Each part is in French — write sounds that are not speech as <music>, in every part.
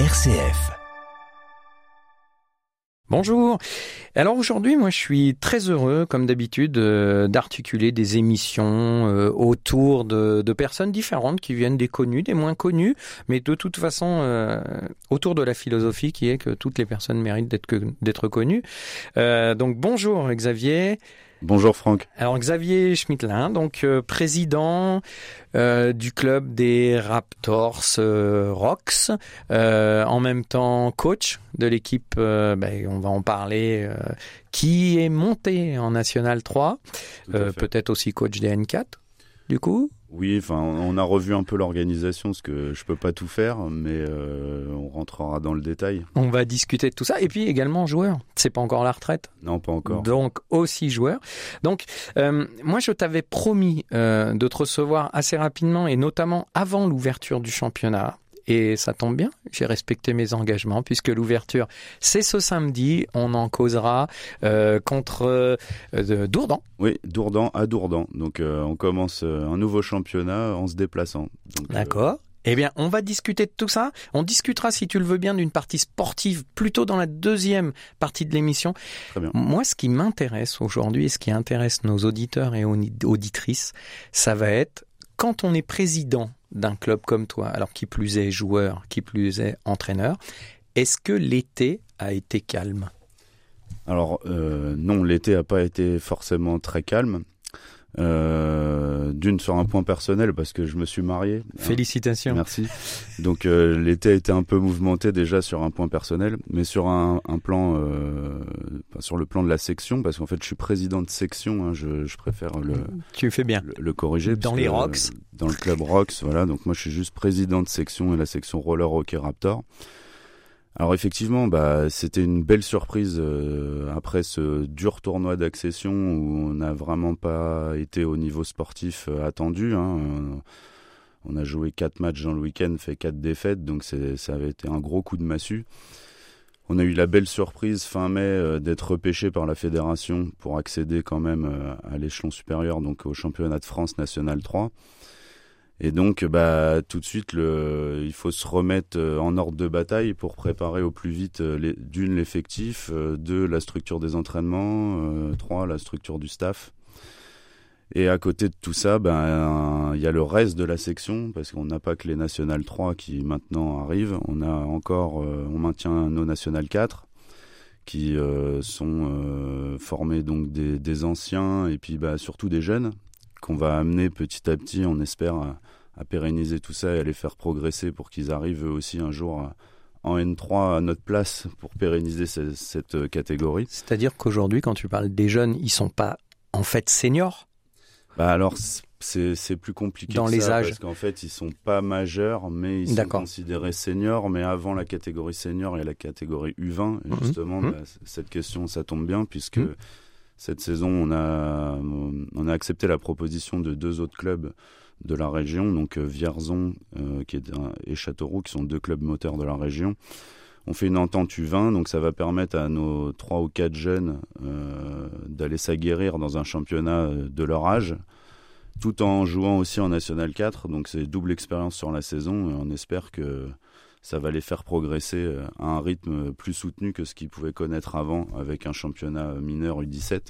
RCF. Bonjour. Alors aujourd'hui, moi, je suis très heureux, comme d'habitude, euh, d'articuler des émissions euh, autour de, personnes différentes qui viennent des connus, des moins connus, mais de toute façon euh, autour de la philosophie qui est que toutes les personnes méritent d'être d'être connues. donc bonjour Xavier. Bonjour Franck. Alors Xavier Schmittlin, donc euh, président euh, du club des Raptors euh, Rocks, en même temps coach de l'équipe, ben, on va en parler, qui est monté en National 3, peut-être aussi coach des N4 du coup oui, enfin, on a revu un peu l'organisation, parce que je peux pas tout faire, mais euh, on rentrera dans le détail. On va discuter de tout ça, et puis également joueur. C'est pas encore la retraite. Non, pas encore. Donc aussi joueur. Donc euh, moi, je t'avais promis euh, de te recevoir assez rapidement, et notamment avant l'ouverture du championnat. Et ça tombe bien, j'ai respecté mes engagements puisque l'ouverture, c'est ce samedi. On en causera euh, contre euh, Dourdan. Oui, Dourdan à Dourdan. Donc euh, on commence un nouveau championnat en se déplaçant. D'accord. Eh bien, on va discuter de tout ça. On discutera, si tu le veux bien, d'une partie sportive plutôt dans la deuxième partie de l'émission. Moi, ce qui m'intéresse aujourd'hui et ce qui intéresse nos auditeurs et auditrices, ça va être quand on est président d'un club comme toi, alors qui plus est joueur, qui plus est entraîneur, est-ce que l'été a été calme? Alors euh, non, l'été n'a pas été forcément très calme. Euh, d'une sur un point personnel parce que je me suis marié. Félicitations. Merci. Donc euh, l'été a été un peu mouvementé déjà sur un point personnel, mais sur un, plan, sur le plan de la section, parce qu'en fait je suis président de section. Hein, je, préfère le. Tu fais bien. Le, corriger. Dans les Rocks. dans le club Rocks, voilà. Donc moi je suis juste président de section et la section roller hockey Raptor. Alors effectivement, bah, c'était une belle surprise euh, après ce dur tournoi d'accession où on n'a vraiment pas été au niveau sportif euh, attendu. Hein. Euh, on a joué quatre matchs dans le week-end, fait quatre défaites, donc ça avait été un gros coup de massue. On a eu la belle surprise fin mai d'être repêché par la fédération pour accéder quand même à l'échelon supérieur, donc au championnat de France national 3. Et donc, bah, tout de suite, il faut se remettre euh, en ordre de bataille pour préparer au plus vite euh, d'une l'effectif, euh, deux la structure des entraînements, trois la structure du staff. Et à côté de tout ça, ben il y a le reste de la section parce qu'on n'a pas que les nationales 3 qui maintenant arrivent. On a encore, on maintient nos nationales 4 qui sont formés donc des, anciens et puis bah, surtout des jeunes qu'on va amener petit à petit, on espère, à, pérenniser tout ça et à les faire progresser pour qu'ils arrivent aussi un jour en N3 à notre place pour pérenniser cette, euh, catégorie. C'est-à-dire qu'aujourd'hui, quand tu parles des jeunes, ils sont pas en fait seniors bah alors c'est plus compliqué dans les âges parce qu'en fait ils sont pas majeurs mais ils sont considérés seniors mais avant la catégorie senior il y a la catégorie U20 et mhm. justement mhm. Bah, cette question ça tombe bien puisque mhm. Cette saison, on a, on a accepté la proposition de deux autres clubs de la région, donc euh, Vierzon euh, qui est et Châteauroux, qui sont deux clubs moteurs de la région. On fait une entente U20, donc ça va permettre à nos trois ou quatre jeunes euh, d'aller s'aguerrir dans un championnat de leur âge, tout en jouant aussi en National 4. Donc c'est double expérience sur la saison et on espère que ça va les faire progresser euh, à un rythme plus soutenu que ce qu'ils pouvaient connaître avant avec un championnat mineur U17.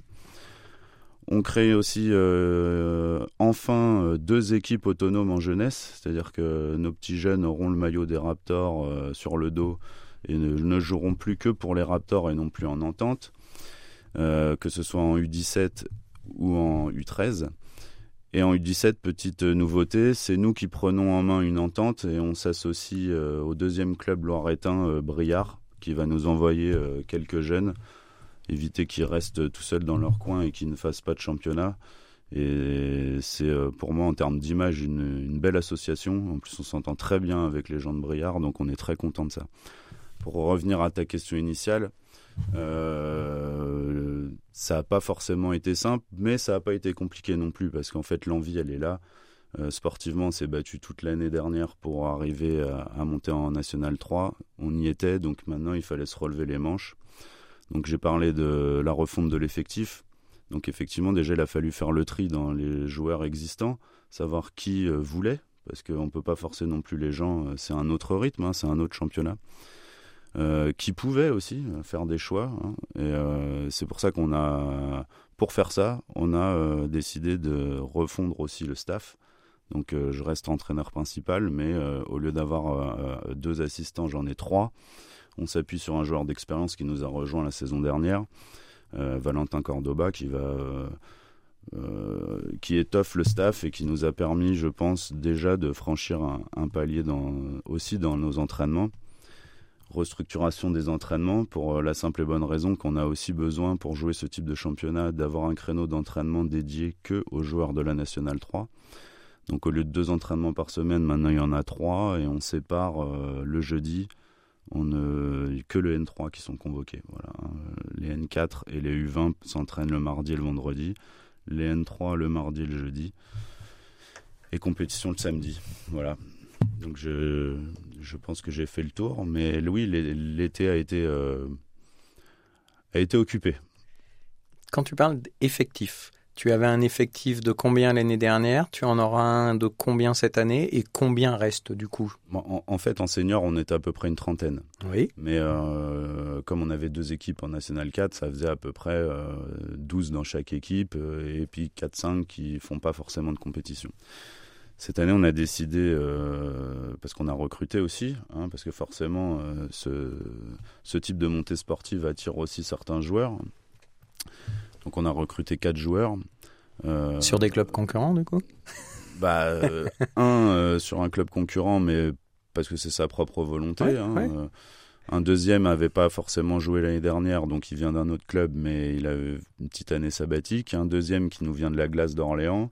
On crée aussi euh, enfin euh, deux équipes autonomes en jeunesse, c'est-à-dire que nos petits jeunes auront le maillot des Raptors sur le dos et ne, joueront plus que pour les Raptors et non plus en entente, que ce soit en U17 ou en U13. Et en U17, petite nouveauté, c'est nous qui prenons en main une entente et on s'associe euh, au deuxième club loiretain, euh, Briard, qui va nous envoyer euh, quelques jeunes, éviter qu'ils restent tout seuls dans leur coin et qu'ils ne fassent pas de championnat. Et c'est pour moi, en termes d'image, une, belle association. En plus, on s'entend très bien avec les gens de Briard, donc on est très content de ça. Pour revenir à ta question initiale, euh, ça n'a pas forcément été simple, mais ça n'a pas été compliqué non plus, parce qu'en fait l'envie, elle est là. Euh, sportivement, on s'est battu toute l'année dernière pour arriver à, monter en National 3. On y était, donc maintenant il fallait se relever les manches. Donc j'ai parlé de la refonte de l'effectif. Donc effectivement, déjà, il a fallu faire le tri dans les joueurs existants, savoir qui euh, voulait parce qu'on ne peut pas forcer non plus les gens. C'est un autre rythme, hein, c'est un autre championnat. Qui pouvait aussi faire des choix. Hein. et c'est pour ça qu'on a, pour faire ça, on a décidé de refondre aussi le staff. Donc je reste entraîneur principal, mais au lieu d'avoir deux assistants, j'en ai trois. On s'appuie sur un joueur d'expérience qui nous a rejoint la saison dernière, Valentin Cordoba, qui va euh, qui étoffe le staff et qui nous a permis, je pense, déjà de franchir un, palier aussi dans nos entraînements. Restructuration des entraînements pour euh, la simple et bonne raison qu'on a aussi besoin pour jouer ce type de championnat d'avoir un créneau d'entraînement dédié que aux joueurs de la Nationale 3. Donc au lieu de deux entraînements par semaine, maintenant il y en a trois et on sépare euh, le jeudi. On ne que le N3 qui sont convoqués. Voilà. Les N4 et les U20 s'entraînent le mardi et le vendredi les N3 le mardi et le jeudi, et compétition le samedi. Voilà. Donc je, je pense que j'ai fait le tour, mais oui, l'été a été euh, a été occupé. Quand tu parles d'effectifs, tu avais un effectif de combien l'année dernière? Tu en auras un de combien cette année? Et combien reste du coup? En, fait, en senior, on était à peu près une trentaine. Oui. Mais euh, comme on avait deux équipes en National 4, ça faisait à peu près 12 euh, dans chaque équipe euh, et puis 4-5 qui font pas forcément de compétition. Cette année, on a décidé, parce qu'on a recruté aussi, hein, parce que forcément, ce, ce type de montée sportive attire aussi certains joueurs. Donc on a recruté quatre joueurs. Euh, sur des clubs concurrents, du coup? Bah, <laughs> euh, Un euh, sur un club concurrent, mais parce que c'est sa propre volonté. Hein, un deuxième n'avait pas forcément joué l'année dernière, donc il vient d'un autre club, mais il a eu une petite année sabbatique. Un deuxième qui nous vient de la glace d'Orléans.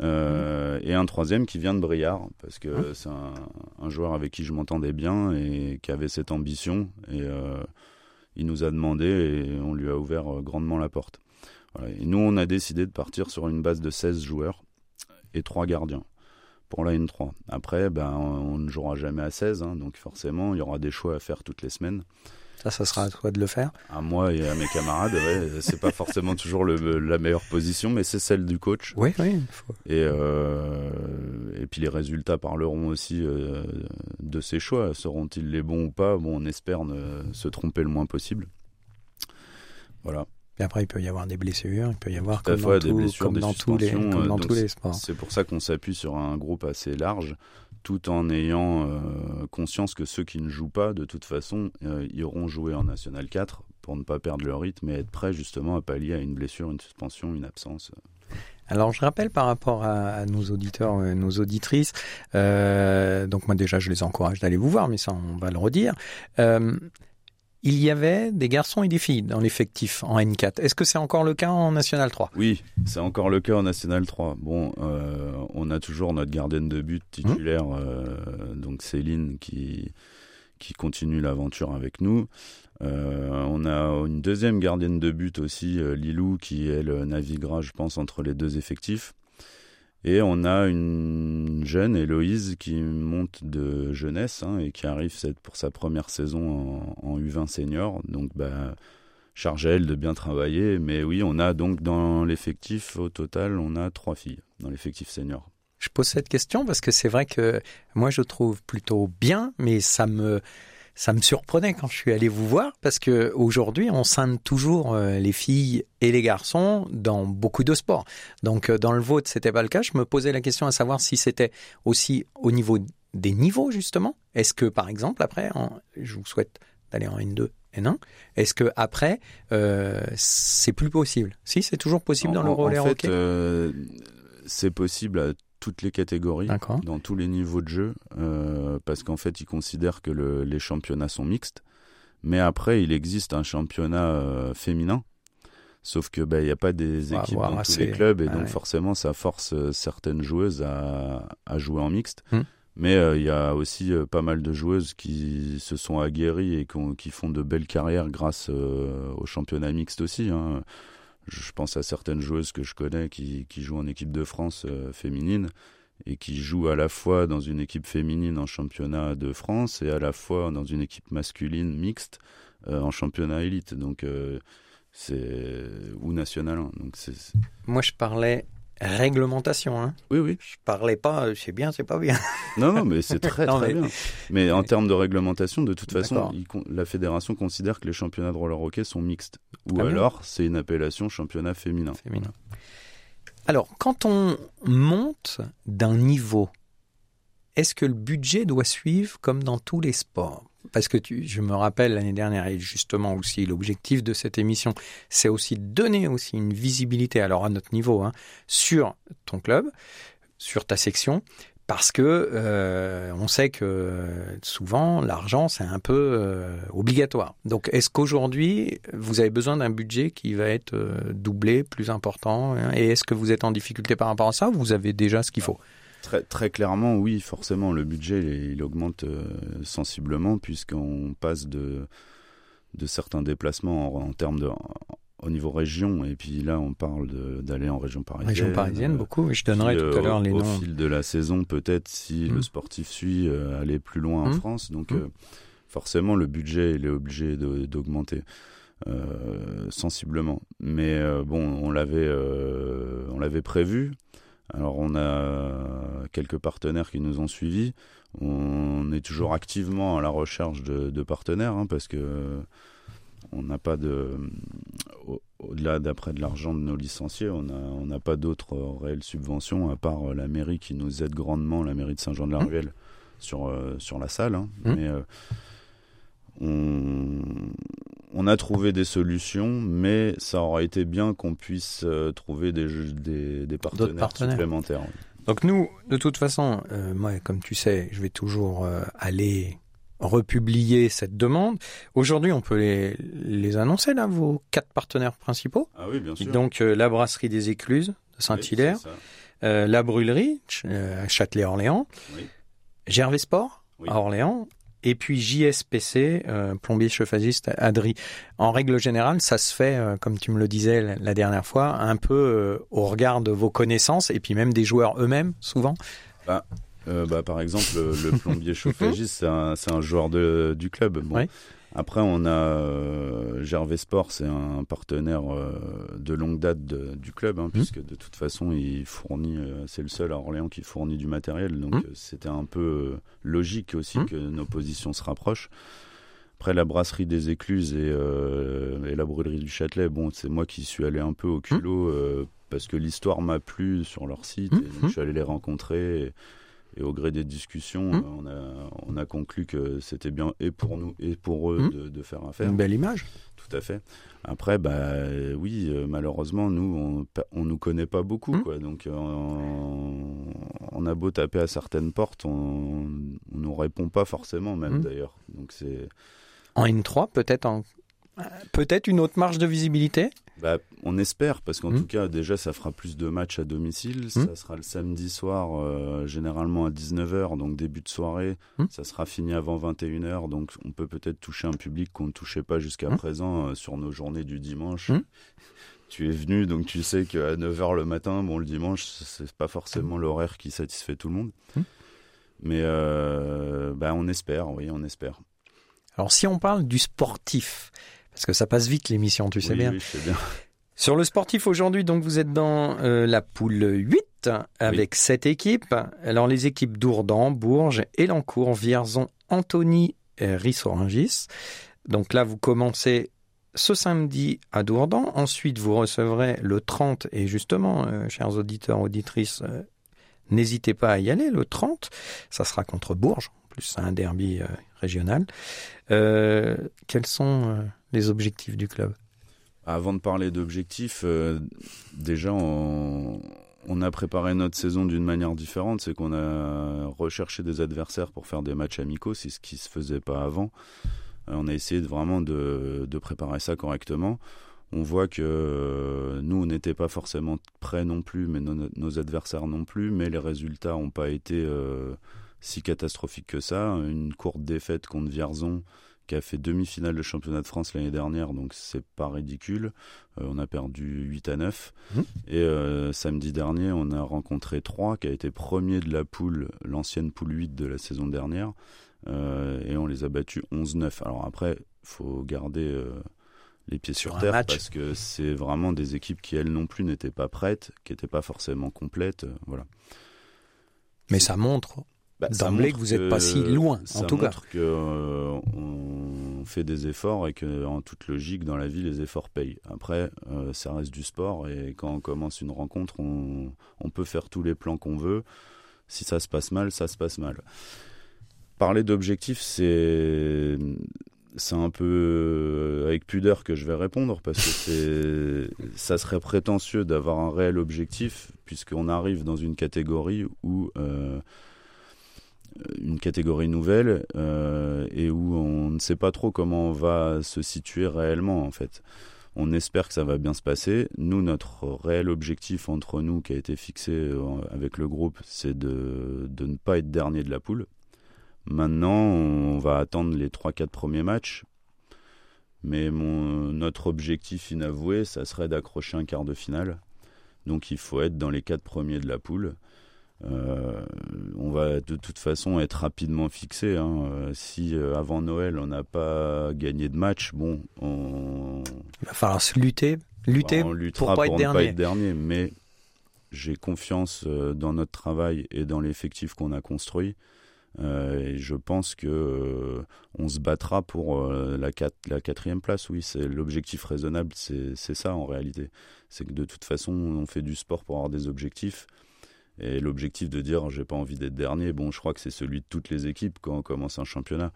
Et un troisième qui vient de Briard, parce que hein c'est un, joueur avec qui je m'entendais bien et qui avait cette ambition. Et il nous a demandé et on lui a ouvert grandement la porte. Et nous, on a décidé de partir sur une base de 16 joueurs et 3 gardiens pour la N3. Après, ben, on ne jouera jamais à 16, hein, donc forcément, il y aura des choix à faire toutes les semaines. Ça, ça sera à toi de le faire À moi et à mes camarades, ouais, <laughs> c'est pas forcément toujours le, la meilleure position, mais c'est celle du coach. Oui, oui. Et, euh, et puis les résultats parleront aussi euh, de ces choix. Seront-ils les bons ou pas? Bon, on espère ne se tromper le moins possible. Voilà. Et après, il peut y avoir des blessures, il peut y avoir comme, dans, des blessures, comme dans tous les, comme euh, dans tous les sports. C'est pour ça qu'on s'appuie sur un groupe assez large, tout en ayant euh, conscience que ceux qui ne jouent pas, de toute façon, euh, iront jouer en National 4 pour ne pas perdre leur rythme et être prêts justement à pallier à une blessure, une suspension, une absence. Alors je rappelle par rapport à, nos auditeurs, nos auditrices, donc moi déjà je les encourage d'aller vous voir, mais ça on va le redire il y avait des garçons et des filles dans l'effectif en N4. Est-ce que c'est encore le cas en National 3 Oui, c'est encore le cas en National 3. Bon, euh, on a toujours notre gardienne de but titulaire, mmh. euh, donc Céline, qui, qui continue l'aventure avec nous. Euh, on a une deuxième gardienne de but aussi, Lilou, qui elle naviguera, je pense, entre les deux effectifs. Et on a une jeune, Héloïse, qui monte de jeunesse hein, et qui arrive pour sa première saison en, U20 senior. Donc, bah, charge elle de bien travailler. Mais oui, on a donc dans l'effectif, au total, on a trois filles dans l'effectif senior. Je pose cette question parce que c'est vrai que moi, je trouve plutôt bien, mais ça me ça me surprenait quand je suis allé vous voir parce que aujourd'hui on scinde toujours euh, les filles et les garçons dans beaucoup de sports. Donc euh, dans le vôtre c'était pas le cas. Je me posais la question à savoir si c'était aussi au niveau des niveaux justement. Est-ce que par exemple après, je vous souhaite d'aller en N2, N1, est-ce que après euh, c'est plus possible? Si c'est toujours possible dans le roller en fait, hockey? c'est possible à toutes les catégories, dans tous les niveaux de jeu, euh, parce qu'en fait, ils considèrent que les championnats sont mixtes. Mais après, il existe un championnat euh, féminin. Sauf que bah, il n'y a pas des équipes dans tous les clubs et donc forcément ça force euh, certaines joueuses à, jouer en mixte. Hmm. Mais il y a aussi pas mal de joueuses qui se sont aguerries et qui, font de belles carrières grâce au championnat mixte aussi. Hein je pense à certaines joueuses que je connais qui, qui jouent en équipe de France euh, féminine et qui jouent à la fois dans une équipe féminine en championnat de France et à la fois dans une équipe masculine mixte euh, en championnat élite. Donc euh, c'est ou national. Donc Moi, je parlais réglementation. Hein. Oui, oui. Je parlais pas, c'est bien, c'est pas bien. <laughs> Non, non, mais c'est très, très bien. Mais en termes de réglementation, de toute façon, la fédération considère que les championnats de roller hockey sont mixtes. Ou alors, c'est une appellation championnat féminin. Féminin. Alors, quand on monte d'un niveau, est-ce que le budget doit suivre comme dans tous les sports? Parce que je me rappelle l'année dernière, et justement aussi l'objectif de cette émission, c'est aussi de donner aussi une visibilité, alors à notre niveau, hein, sur ton club, sur ta section, parce que euh, on sait que souvent l'argent c'est un peu euh, obligatoire. Donc est-ce qu'aujourd'hui vous avez besoin d'un budget qui va être euh, doublé, plus important, hein, et est-ce que vous êtes en difficulté par rapport à ça ou vous avez déjà ce qu'il faut? Très, très clairement, oui, forcément, le budget, il, augmente euh, sensiblement puisqu'on passe de, de certains déplacements en, termes de au niveau région, et puis là on parle d'aller en région parisienne. Région parisienne, euh, beaucoup, je donnerai tout à l'heure les noms. Au fil de la saison, peut-être, si le mmh. sportif suit, euh, aller plus loin en mmh. France. Donc mmh. forcément, le budget, il est obligé d'augmenter. sensiblement. Mais bon, on l'avait, on l'avait prévu. Alors on a quelques partenaires qui nous ont suivis. On est toujours activement à la recherche de, partenaires hein, parce que on n'a pas de au-delà d'après de l'argent de nos licenciés, on n'a on n'a pas d'autres réelles subventions à part la mairie qui nous aide grandement, la mairie de Saint-Jean-de-la-Ruelle sur euh, sur la salle. Hein. Mmh. Mais euh, on, on a trouvé des solutions, mais ça aurait été bien qu'on puisse euh, trouver des, des, des partenaires, supplémentaires. Donc nous, de toute façon, euh, moi, comme tu sais, je vais toujours euh, aller republier cette demande. Aujourd'hui, on peut les, les, annoncer, là, vos quatre partenaires principaux. Ah oui, bien sûr. Donc, la brasserie des Écluses de Saint-Hilaire, la brûlerie à Châtelet-Orléans, Gervais Sport à Orléans et puis JSPC, euh, plombier chauffagiste Adri. En règle générale, ça se fait, euh, comme tu me le disais la, dernière fois, un peu euh, au regard de vos connaissances et puis même des joueurs eux-mêmes, souvent. Bah, bah, par exemple, le plombier <laughs> chauffagiste, c'est un, un, joueur de, du club. Bon, oui. Après, on a euh, Gervais Sport, c'est un partenaire euh, de longue date du club, hein, mmh. puisque de toute façon, il fournit, euh, c'est le seul à Orléans qui fournit du matériel, donc mmh. c'était un peu logique aussi mmh. que nos positions se rapprochent. Après, la brasserie des Écluses et, la brûlerie du Châtelet, bon, c'est moi qui suis allé un peu au culot parce que l'histoire m'a plu sur leur site, et je suis allé les rencontrer. Et, et au gré des discussions, mmh. on, a, on a conclu que c'était bien et pour nous et pour eux mmh. de, faire affaire. Une belle image. Tout à fait. Après, bah oui, euh, malheureusement, nous, on, ne nous connaît pas beaucoup, mmh. quoi. Donc, euh, on, a beau taper à certaines portes, on, ne nous répond pas forcément, même d'ailleurs. Donc c'est en N3, peut-être en peut-être une autre marge de visibilité? Bah, on espère, parce qu'en hmm. tout cas, déjà, ça fera plus de matchs à domicile. Hmm. Ça sera le samedi soir, euh, généralement à 19h, donc début de soirée. Hmm. Ça sera fini avant 21h, donc on peut peut-être toucher un public qu'on ne touchait pas jusqu'à présent euh, sur nos journées du dimanche. <laughs> Tu es venu, donc tu sais qu'à 9h le matin, bon, le dimanche, c'est pas forcément l'horaire qui satisfait tout le monde. Mais euh, bah, on espère, oui, on espère. Alors, si on parle du sportif, parce que ça passe vite l'émission, tu sais bien. Oui, je sais bien. Sur le sportif aujourd'hui, donc vous êtes dans euh, la poule 8 avec sept 7 équipes. Alors les équipes d'Ourdan, Bourges, Elancourt, Vierzon, Antony et Rissorangis. Donc là, vous commencez ce samedi à Dourdan. Ensuite, vous recevrez le 30. Et justement, euh, chers auditeurs, auditrices, euh, n'hésitez pas à y aller. Le 30, ça sera contre Bourges. En plus, c'est un derby régional. quels sont objectifs du club Avant de parler d'objectifs, euh, déjà on, a préparé notre saison d'une manière différente, c'est qu'on a recherché des adversaires pour faire des matchs amicaux, c'est ce qui se faisait pas avant. Euh, on a essayé de, vraiment de, préparer ça correctement. On voit que euh, nous, on pas forcément prêts non plus, mais nos, adversaires non plus, mais les résultats n'ont pas été si catastrophiques que ça. Une courte défaite contre Vierzon, qui a fait demi-finale de championnat de France l'année dernière, donc c'est pas ridicule. Euh, on a perdu 8 à 9. Mmh. Et euh, samedi dernier, on a rencontré 3 qui a été premier de la poule, l'ancienne poule 8 de la saison dernière. Euh, et on les a battus 11-9. Alors après, faut garder les pieds sur, terre parce que c'est vraiment des équipes qui elles non plus n'étaient pas prêtes, qui n'étaient pas forcément complètes, voilà. Mais ça montre bah, d'emblée que vous n'êtes pas si loin, en tout cas. Montre qu'on on fait des efforts et que, en toute logique, dans la vie, les efforts payent. Après, euh, ça reste du sport et quand on commence une rencontre, on, on peut faire tous les plans qu'on veut. Si ça se passe mal, ça se passe mal. Parler d'objectifs, c'est c'est un peu euh, avec pudeur que je vais répondre parce que c'est <laughs> ça serait prétentieux d'avoir un réel objectif puisqu'on arrive dans une catégorie où euh, une catégorie nouvelle euh, et où on ne sait pas trop comment on va se situer réellement en fait. On espère que ça va bien se passer. Nous, notre réel objectif entre nous qui a été fixé avec le groupe, c'est de, de ne pas être dernier de la poule. Maintenant, on va attendre les 3-4 premiers matchs. Mais mon, notre objectif inavoué, ça serait d'accrocher un quart de finale. Donc il faut être dans les 4 premiers de la poule. Euh, on va de toute façon être rapidement fixé. Hein. Si euh, avant Noël on n'a pas gagné de match, bon, on... il va falloir se lutter, lutter on pour, pas, être pas être dernier. Mais j'ai confiance euh, dans notre travail et dans l'effectif qu'on a construit. Euh, et je pense que euh, on se battra pour euh, la quatrième place. Oui, c'est l'objectif raisonnable, c'est ça en réalité. C'est que de toute façon, on fait du sport pour avoir des objectifs. Et l'objectif de dire j'ai pas envie d'être dernier, bon, je crois que c'est celui de toutes les équipes quand on commence un championnat.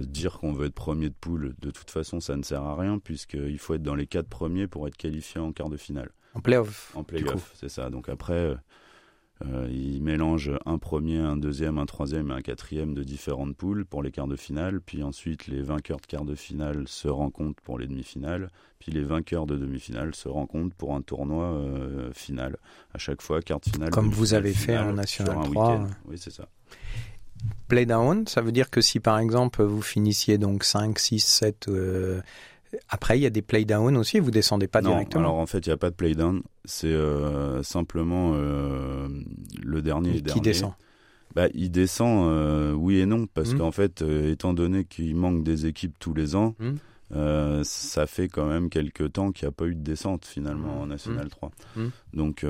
dire qu'on veut être premier de poule, de toute façon, ça ne sert à rien puisqu'il faut être dans les quatre premiers pour être qualifié en quart de finale. En playoff. En playoff, c'est ça. Donc après, euh, il mélange un premier, un deuxième, un troisième et un quatrième de différentes poules pour les quarts de finale. Puis ensuite, les vainqueurs de quarts de finale se rencontrent pour les demi-finales. Puis les vainqueurs de demi-finale se rencontrent pour un tournoi euh, final. À chaque fois, quart de finale. Comme vous avez fait en National 3. Oui, c'est ça. Play down, ça veut dire que si par exemple vous finissiez donc 5, 6, 7 après, il y a des playdown aussi, vous descendez pas non, directement Alors en fait, il n'y a pas de playdown, c'est euh, simplement euh, le dernier. Qui descend bah, Il descend, euh, oui et non, parce hmm. qu'en fait, étant donné qu'il manque des équipes tous les ans, hmm. ça fait quand même quelques temps qu'il n'y a pas eu de descente finalement hmm. en National 3. Donc,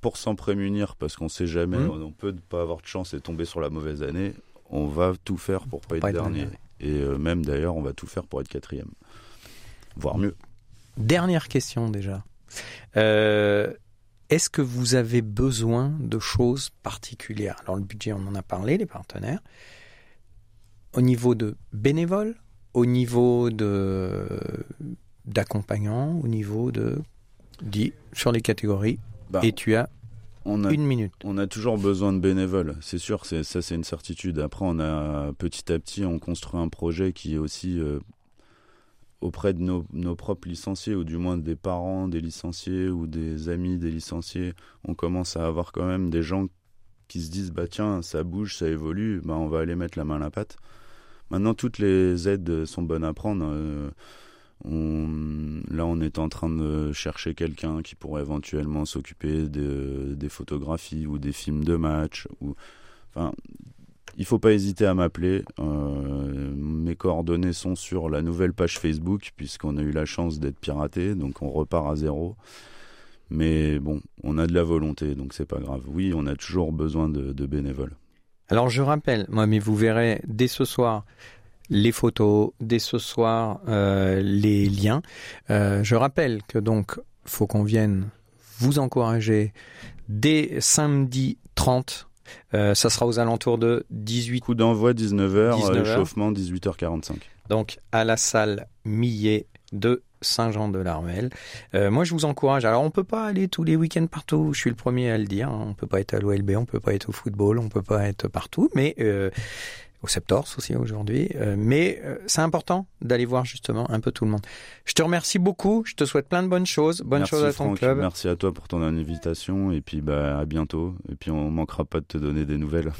pour s'en prémunir, parce qu'on ne sait jamais, on peut ne pas avoir de chance et tomber sur la mauvaise année, on va tout faire pour, ne pas, être dernier. Et euh, même d'ailleurs, on va tout faire pour être quatrième, voire mieux. Dernière question déjà. Euh, est-ce que vous avez besoin de choses particulières? Alors le budget, on en a parlé, les partenaires. Au niveau de bénévoles, au niveau de d'accompagnants, au niveau de dit sur les catégories. Bah, et tu as on a, une minute. On a toujours besoin de bénévoles, c'est sûr, c'est, ça c'est une certitude. Après, on a petit à petit, on construit un projet qui est aussi euh, auprès de nos, nos, propres licenciés, ou du moins des parents des licenciés ou des amis des licenciés. On commence à avoir quand même des gens qui se disent bah tiens, ça bouge, ça évolue, bah on va aller mettre la main à la pâte. Maintenant, toutes les aides sont bonnes à prendre. Euh, là, on est en train de chercher quelqu'un qui pourrait éventuellement s'occuper de, des photographies ou des films de match. Ou, enfin, il faut pas hésiter à m'appeler. Euh, mes coordonnées sont sur la nouvelle page Facebook puisqu'on a eu la chance d'être piraté, donc on repart à zéro. Mais bon, on a de la volonté, donc c'est pas grave. Oui, on a toujours besoin de, de bénévoles. Alors je rappelle, moi, mais vous verrez dès ce soir les photos, dès ce soir euh, les liens. Euh, je rappelle que donc faut qu'on vienne vous encourager dès samedi 30. Euh, ça sera aux alentours de 18. Coup d'envoi 19h, échauffement 18h45. Donc à la salle Millet de Saint-Jean-de-Larmel. moi, je vous encourage. Alors, on peut pas aller tous les week-ends partout. Je suis le premier à le dire. On On peut pas être à l'OLB, on peut pas être au football, on peut pas être partout. Mais au Septors aussi aujourd'hui. Euh, mais euh, c'est important d'aller voir justement un peu tout le monde. Je te remercie beaucoup. Je te souhaite plein de bonnes choses. Bonnes choses à ton club. Merci à toi pour ton invitation et puis bah, à bientôt. Et puis on manquera pas de te donner des nouvelles.